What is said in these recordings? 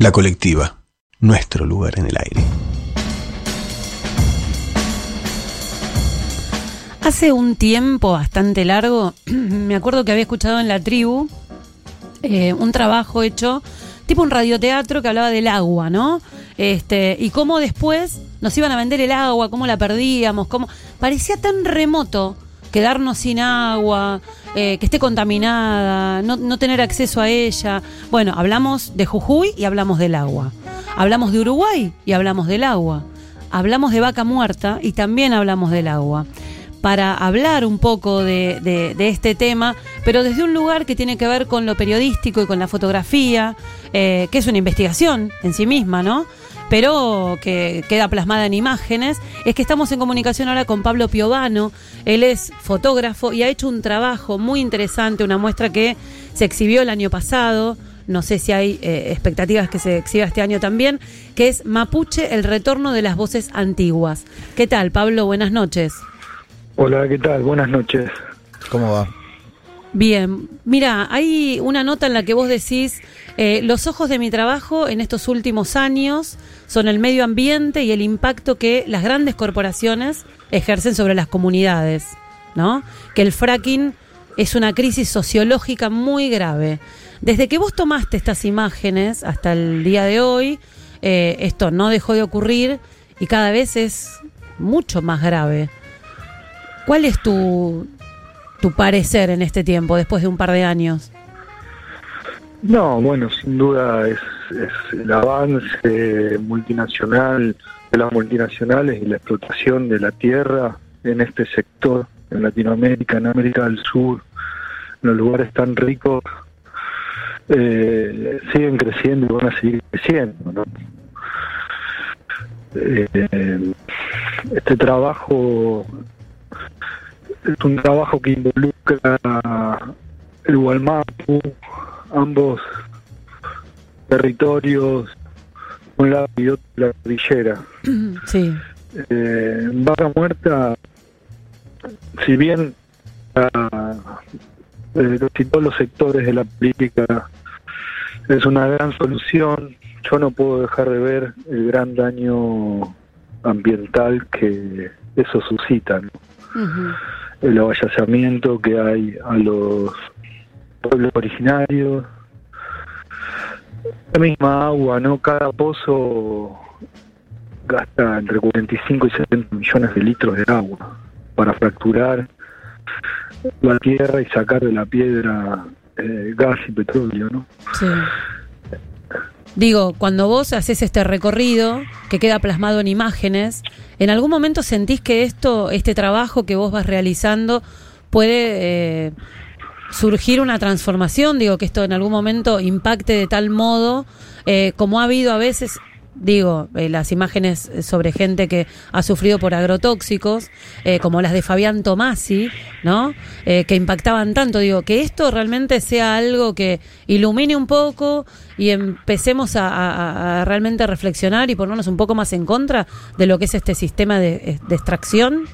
La colectiva, nuestro lugar en el aire. Hace un tiempo bastante largo, me acuerdo que había escuchado en la tribu eh, un trabajo hecho, tipo un radioteatro que hablaba del agua, ¿no? Este, y cómo después nos iban a vender el agua, cómo la perdíamos, cómo. Parecía tan remoto quedarnos sin agua, eh, que esté contaminada, no, no, tener acceso a ella. Bueno, hablamos de Jujuy y hablamos del agua. Hablamos de Uruguay y hablamos del agua. Hablamos de vaca muerta y también hablamos del agua. Para hablar un poco de, de, este tema, pero desde un lugar que tiene que ver con lo periodístico y con la fotografía, eh, que es una investigación en sí misma, ¿no? Pero que queda plasmada en imágenes, es que estamos en comunicación ahora con Pablo Piovano. Él es fotógrafo y ha hecho un trabajo muy interesante, una muestra que se exhibió el año pasado. No sé si hay eh, expectativas que se exhiba este año también, que es Mapuche, el retorno de las voces antiguas. ¿Qué tal, Pablo? Buenas noches. Hola, ¿qué tal? Buenas noches. ¿Cómo va? Bien, mira, hay una nota en la que vos decís, eh, los ojos de mi trabajo en estos últimos años son el medio ambiente y el impacto que las grandes corporaciones ejercen sobre las comunidades, ¿no? Que el fracking es una crisis sociológica muy grave. Desde que vos tomaste estas imágenes hasta el día de hoy, eh, esto no dejó de ocurrir y cada vez es mucho más grave. ¿Cuál es tu, tu parecer en este tiempo, después de un par de años? No, bueno, sin duda es, el avance multinacional de las multinacionales y la explotación de la tierra en este sector, en Latinoamérica, en América del Sur, en los lugares tan ricos, eh, siguen creciendo y van a seguir creciendo. ¿no? Eh, este trabajo es un trabajo que involucra el Gualmapu, ambos territorios, un lado y otro la cordillera. Sí. Eh, Vaca Muerta, si bien eh, todos los sectores de la política es una gran solución, yo no puedo dejar de ver el gran daño ambiental que eso suscita. ¿no? El avallazamiento que hay a los pueblos originarios. La misma agua, ¿no? Cada pozo gasta entre 45 y 70 millones de litros de agua para fracturar la tierra y sacar de la piedra eh, gas y petróleo, ¿no? Sí. Digo, cuando vos haces este recorrido que queda plasmado en imágenes, ¿en algún momento sentís que esto, este trabajo que vos vas realizando, puede eh, surgir una transformación? Digo, que esto en algún momento impacte de tal modo, eh, como ha habido a veces digo, eh, las imágenes sobre gente que ha sufrido por agrotóxicos, eh, como las de Fabián Tomasi, ¿no? Eh, que impactaban tanto, digo, que esto realmente sea algo que ilumine un poco y empecemos a, realmente reflexionar y ponernos un poco más en contra de lo que es este sistema de, de extracción.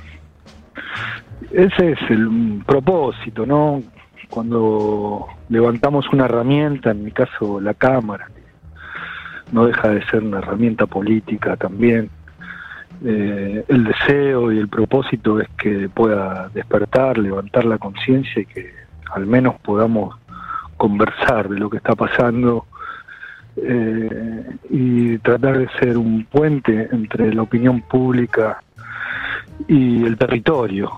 Ese es el propósito, ¿no? Cuando levantamos una herramienta, en mi caso la cámara, no deja de ser una herramienta política también. Eh, el deseo y el propósito es que pueda despertar, levantar la conciencia y que al menos podamos conversar de lo que está pasando eh, y tratar de ser un puente entre la opinión pública y el territorio,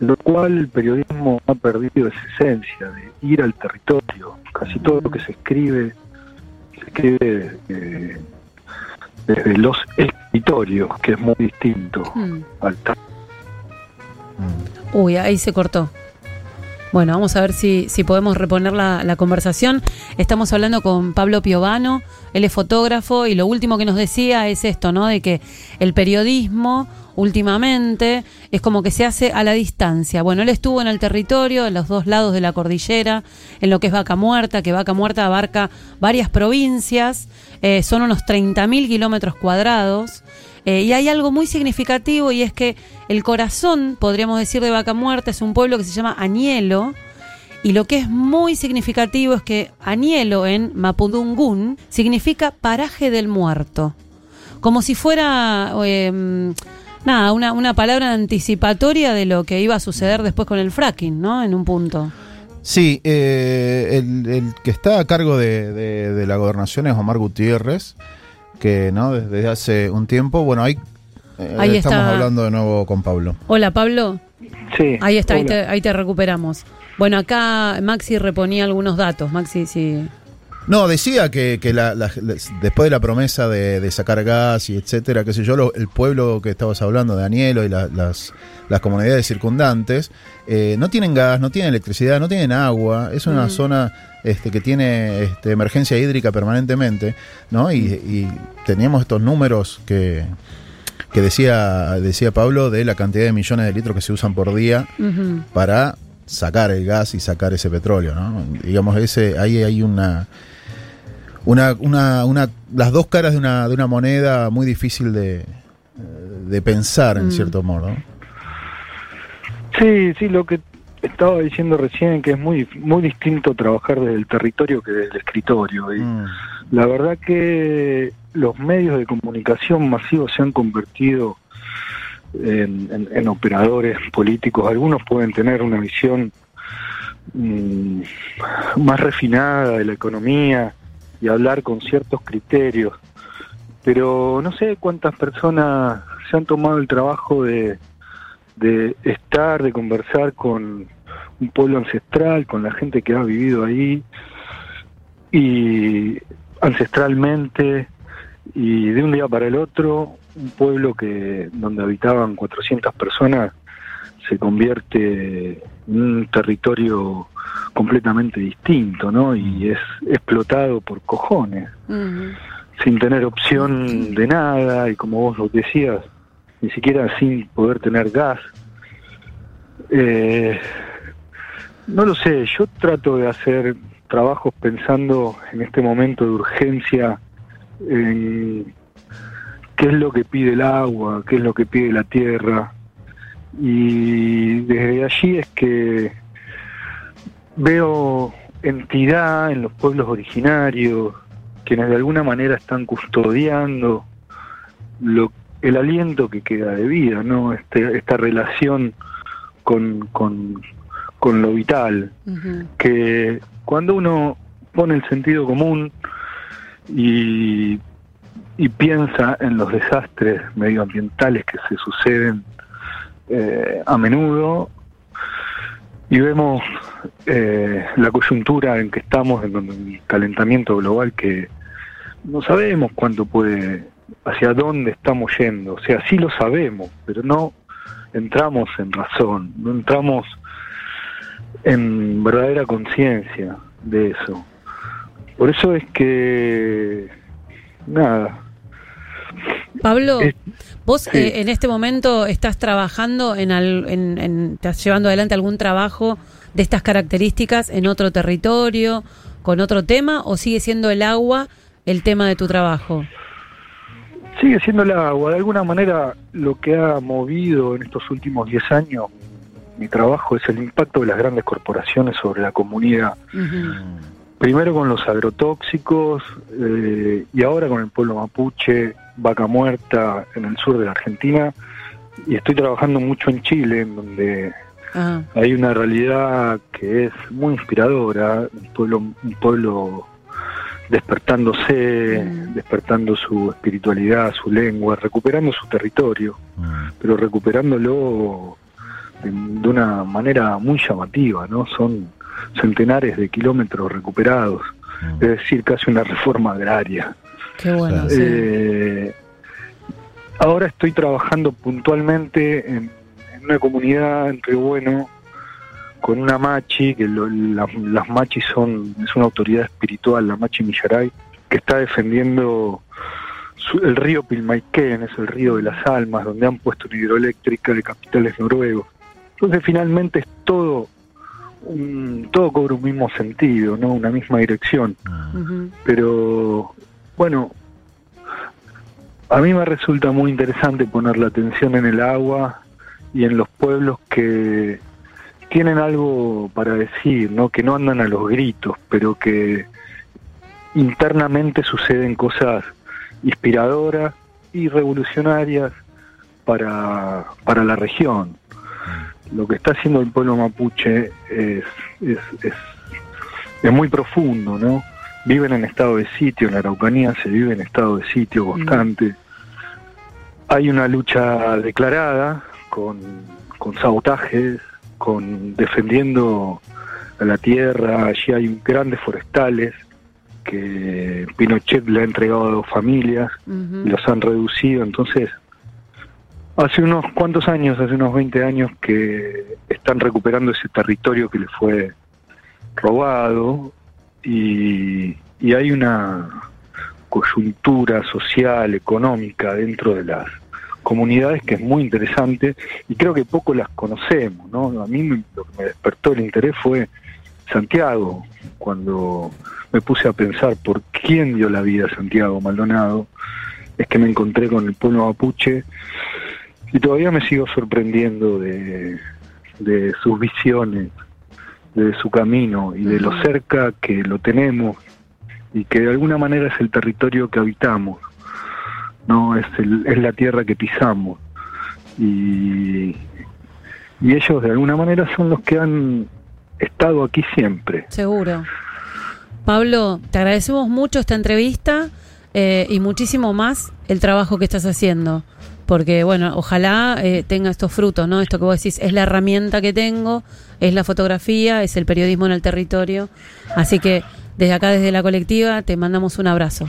lo cual el periodismo ha perdido esa esencia de ir al territorio. Casi todo lo que se escribe que eh, desde los escritorios, que es muy distinto mm. al Uy, ahí se cortó. Bueno, vamos a ver si, podemos reponer la, la conversación. Estamos hablando con Pablo Piovano, él es fotógrafo y lo último que nos decía es esto, ¿no? De que el periodismo últimamente es como que se hace a la distancia. Bueno, él estuvo en el territorio, en los dos lados de la cordillera, en lo que es Vaca Muerta, que Vaca Muerta abarca varias provincias, eh, son unos 30.000 kilómetros cuadrados. Eh, y hay algo muy significativo y es que el corazón, podríamos decir, de Vaca Muerta es un pueblo que se llama Añelo. Y lo que es muy significativo es que Añelo en Mapudungún significa paraje del muerto. Como si fuera, eh, nada, una, una palabra anticipatoria de lo que iba a suceder después con el fracking, ¿no? En un punto. Sí, eh, el, que está a cargo de- de la gobernación es Omar Gutiérrez, que no desde hace un tiempo, bueno, ahí, eh, Ahí estamos está. hablando de nuevo con Pablo. Hola, Pablo. Sí. Ahí está, ahí te, ahí te recuperamos. Bueno, acá Maxi reponía algunos datos. Maxi, sí. No, decía que, que la- la- la- después de la promesa de, de sacar gas y etcétera, qué sé yo, lo- el pueblo que estabas hablando, de Danielo y la- las, las comunidades circundantes, eh, no tienen gas, no tienen electricidad, no tienen agua, es una Mm. zona este, que tiene este, emergencia hídrica permanentemente, ¿no? Y, y teníamos estos números que, que decía, decía Pablo de la cantidad de millones de litros que se usan por día para sacar el gas y sacar ese petróleo, ¿no? Digamos, ese, ahí hay una, una, una, una, las dos caras de una, de una moneda muy difícil de, de pensar, en Mm. cierto modo. Sí, sí, lo que estaba diciendo recién, que es muy, muy distinto trabajar desde el territorio que desde el escritorio. Y Mm. La verdad que los medios de comunicación masivos se han convertido en, en- en operadores políticos. Algunos pueden tener una visión mm, más refinada de la economía y hablar con ciertos criterios, pero no sé cuántas personas se han tomado el trabajo de, de estar, de conversar con un pueblo ancestral, con la gente que ha vivido ahí y ancestralmente y de un día para el otro un pueblo que donde habitaban 400 personas se convierte en un territorio completamente distinto, ¿no? Y es explotado por cojones, sin tener opción de nada y como vos lo decías, ni siquiera sin poder tener gas. Eh, no lo sé, yo trato de hacer trabajos pensando en este momento de urgencia en qué es lo que pide el agua, qué es lo que pide la tierra. Y desde allí es que veo entidad en los pueblos originarios, quienes de alguna manera están custodiando lo, el aliento que queda de vida, ¿no? Este, esta relación con, con, con lo vital que cuando uno pone el sentido común y, y piensa en los desastres medioambientales que se suceden eh, a menudo y vemos eh, la coyuntura en que estamos, en donde el calentamiento global que no sabemos cuánto puede, hacia dónde estamos yendo, o sea, sí lo sabemos, pero no entramos en razón, no entramos en verdadera conciencia de eso. Por eso es que, nada, Pablo, Es- vos sí. eh, en este momento estás trabajando en, al- en, en- estás llevando adelante algún trabajo de estas características en otro territorio, con otro tema, o sigue siendo el agua el tema de tu trabajo? Sigue siendo el agua. De alguna manera lo que ha movido en estos últimos 10 años mi trabajo es el impacto de las grandes corporaciones sobre la comunidad. Primero con los agrotóxicos eh, y ahora con el pueblo mapuche, vaca muerta en el sur de la Argentina. Y estoy trabajando mucho en Chile, en donde Ah, hay una realidad que es muy inspiradora, un pueblo, un pueblo despertándose, Mm. despertando su espiritualidad, su lengua, recuperando su territorio, Mm. pero recuperándolo de, de una manera muy llamativa, ¿no? Son centenares de kilómetros recuperados, Mm. es decir, casi una reforma agraria. qué bueno. Sí. Eh, ahora estoy trabajando puntualmente en, en una comunidad en Río Bueno con una machi, que lo- la- las machis son, es una autoridad espiritual, la machi Millaray, que está defendiendo su- el río Pilmaiquén, es el río de las almas, donde han puesto una hidroeléctrica de capitales noruegos. Entonces finalmente es todo, un- todo cobra un mismo sentido, ¿no? una misma dirección. Ujú. Pero bueno, a mí me resulta muy interesante poner la atención en el agua y en los pueblos que tienen algo para decir, ¿no? que no andan a los gritos, pero que internamente suceden cosas inspiradoras y revolucionarias para, para la región. Lo que está haciendo el pueblo mapuche es, es, es, es muy profundo, ¿no? Viven en estado de sitio, en la Araucanía se vive en estado de sitio constante. Hay una lucha declarada con, con sabotajes, con defendiendo a la tierra, allí hay grandes forestales que Pinochet le ha entregado a dos familias y los han reducido. Entonces, hace unos cuantos años, hace unos 20 años que están recuperando ese territorio que les fue robado y, y hay una coyuntura social, económica dentro de las comunidades que es muy interesante y creo que poco las conocemos, ¿no? A mí lo que me despertó el interés fue Santiago, cuando me puse a pensar por quién dio la vida Santiago Maldonado, es que me encontré con el pueblo mapuche y todavía me sigo sorprendiendo de, de sus visiones, de su camino y de lo cerca que lo tenemos y que de alguna manera es el territorio que habitamos, no es, el- es la tierra que pisamos y, y ellos de alguna manera son los que han estado aquí siempre. Seguro. Pablo, te agradecemos mucho esta entrevista eh, y muchísimo más el trabajo que estás haciendo. Porque, bueno, ojalá eh, tenga estos frutos, ¿no? Esto que vos decís es la herramienta que tengo, es la fotografía, es el periodismo en el territorio. Así que desde acá, desde la colectiva, te mandamos un abrazo.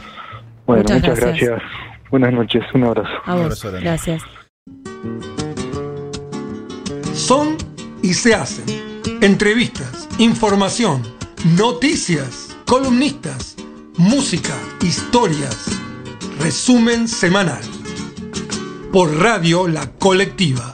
Bueno, Muchas muchas, gracias. gracias. Buenas noches, un abrazo. A Un vos. abrazo grande. Gracias. Son y se hacen. Entrevistas, información, noticias, columnistas, música, historias. Resumen semanal. Por Radio La Colectiva